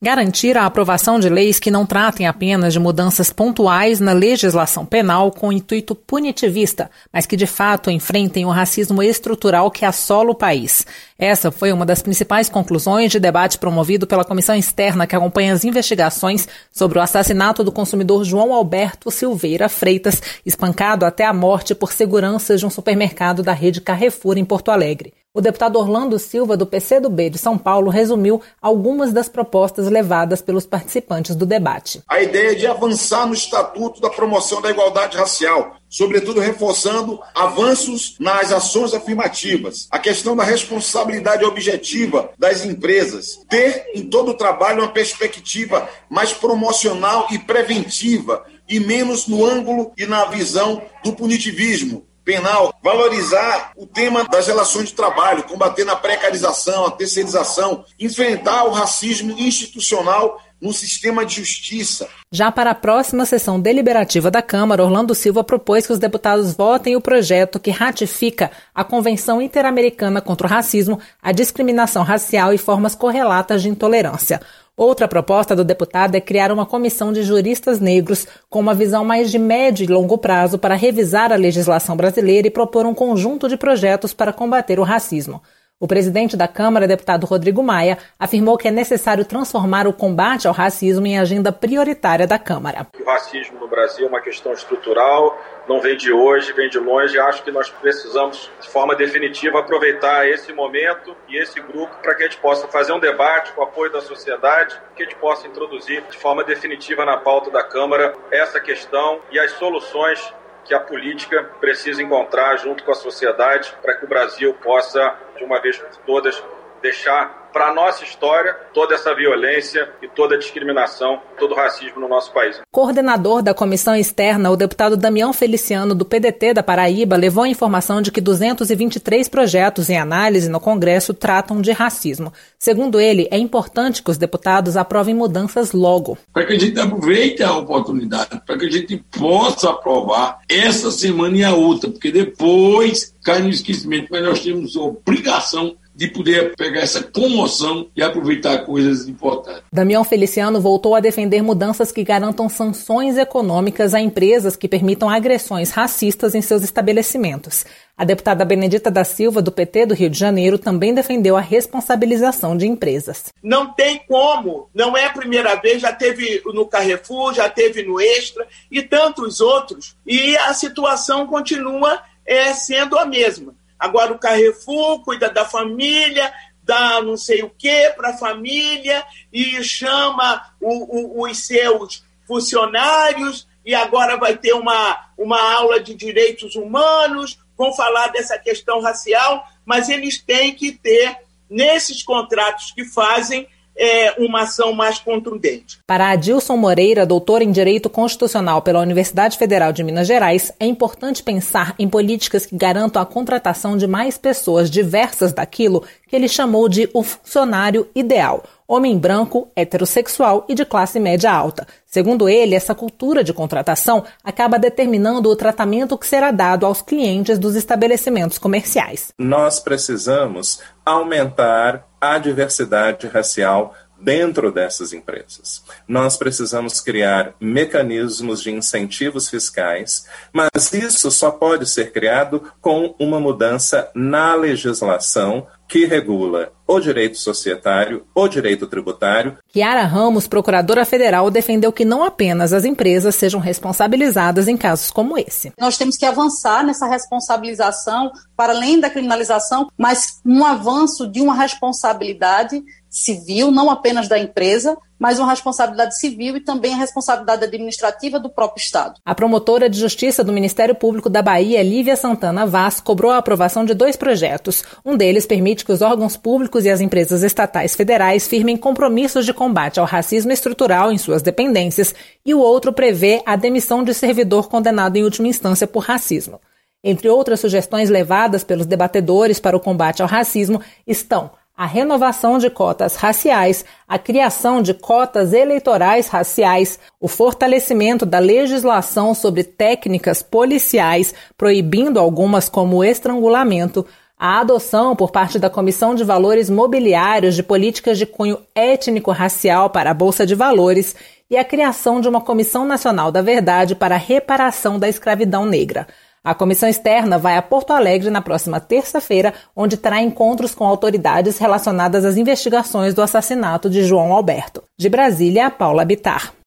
Garantir a aprovação de leis que não tratem apenas de mudanças pontuais na legislação penal com intuito punitivista, mas que de fato enfrentem o racismo estrutural que assola o país. Essa foi uma das principais conclusões de debate promovido pela comissão externa que acompanha as investigações sobre o assassinato do consumidor João Alberto Silveira Freitas, espancado até a morte por seguranças de um supermercado da rede Carrefour em Porto Alegre. O deputado Orlando Silva, do PCdoB de São Paulo, resumiu algumas das propostas levadas pelos participantes do debate. A ideia de avançar no Estatuto da Promoção da Igualdade Racial, sobretudo reforçando avanços nas ações afirmativas, a questão da responsabilidade objetiva das empresas, ter em todo o trabalho uma perspectiva mais promocional e preventiva e menos no ângulo e na visão do punitivismo, penal, valorizar o tema das relações de trabalho, combater na precarização, a terceirização, enfrentar o racismo institucional no sistema de justiça. Já para a próxima sessão deliberativa da Câmara, Orlando Silva propôs que os deputados votem o projeto que ratifica a Convenção Interamericana contra o Racismo, a Discriminação Racial e Formas Correlatas de Intolerância. Outra proposta do deputado é criar uma comissão de juristas negros com uma visão mais de médio e longo prazo para revisar a legislação brasileira e propor um conjunto de projetos para combater o racismo. O presidente da Câmara, deputado Rodrigo Maia, afirmou que é necessário transformar o combate ao racismo em agenda prioritária da Câmara. O racismo no Brasil é uma questão estrutural, não vem de hoje, vem de longe. Acho que nós precisamos, de forma definitiva, aproveitar esse momento e esse grupo para que a gente possa fazer um debate com o apoio da sociedade, que a gente possa introduzir de forma definitiva na pauta da Câmara essa questão e as soluções que a política precisa encontrar junto com a sociedade para que o Brasil possa, de uma vez por todas, deixar para a nossa história toda essa violência e toda a discriminação, todo o racismo no nosso país. Coordenador da comissão externa, o deputado Damião Feliciano, do PDT da Paraíba, levou a informação de que 223 projetos em análise no Congresso tratam de racismo. Segundo ele, é importante que os deputados aprovem mudanças logo. Para que a gente aproveite a oportunidade, para que a gente possa aprovar essa semana e a outra, porque depois cai no esquecimento, mas nós temos obrigação de poder pegar essa comoção e aproveitar coisas importantes. Damião Feliciano voltou a defender mudanças que garantam sanções econômicas a empresas que permitam agressões racistas em seus estabelecimentos. A deputada Benedita da Silva, do PT do Rio de Janeiro, também defendeu a responsabilização de empresas. Não tem como, não é a primeira vez, já teve no Carrefour, já teve no Extra e tantos outros, e a situação continua é, sendo a mesma. Agora o Carrefour cuida da família, dá não sei o que para a família e chama o, o, os seus funcionários e agora vai ter uma, uma aula de direitos humanos, vão falar dessa questão racial, mas eles têm que ter, nesses contratos que fazem, é, uma ação mais contundente. Para Adilson Moreira, doutor em Direito Constitucional pela Universidade Federal de Minas Gerais, é importante pensar em políticas que garantam a contratação de mais pessoas diversas daquilo que ele chamou de o funcionário ideal, homem branco, heterossexual e de classe média alta. Segundo ele, essa cultura de contratação acaba determinando o tratamento que será dado aos clientes dos estabelecimentos comerciais. Nós precisamos aumentar a diversidade racial dentro dessas empresas. Nós precisamos criar mecanismos de incentivos fiscais, mas isso só pode ser criado com uma mudança na legislação que regula o direito societário, o direito tributário. Kiara Ramos, procuradora federal, defendeu que não apenas as empresas sejam responsabilizadas em casos como esse. Nós temos que avançar nessa responsabilização para além da criminalização, mas um avanço de uma responsabilidade civil, não apenas da empresa, mas uma responsabilidade civil e também a responsabilidade administrativa do próprio Estado. A promotora de justiça do Ministério Público da Bahia, Lívia Santana Vaz, cobrou a aprovação de dois projetos. Um deles permite que os órgãos públicos e as empresas estatais federais firmem compromissos de combate ao racismo estrutural em suas dependências, e o outro prevê a demissão de servidor condenado em última instância por racismo. Entre outras sugestões levadas pelos debatedores para o combate ao racismo estão a renovação de cotas raciais, a criação de cotas eleitorais raciais, o fortalecimento da legislação sobre técnicas policiais, proibindo algumas como o estrangulamento, a adoção por parte da Comissão de Valores Mobiliários de políticas de cunho étnico-racial para a Bolsa de Valores e a criação de uma Comissão Nacional da Verdade para a reparação da escravidão negra. A comissão externa vai a Porto Alegre na próxima terça-feira, onde terá encontros com autoridades relacionadas às investigações do assassinato de João Alberto. De Brasília, Paula Bitar.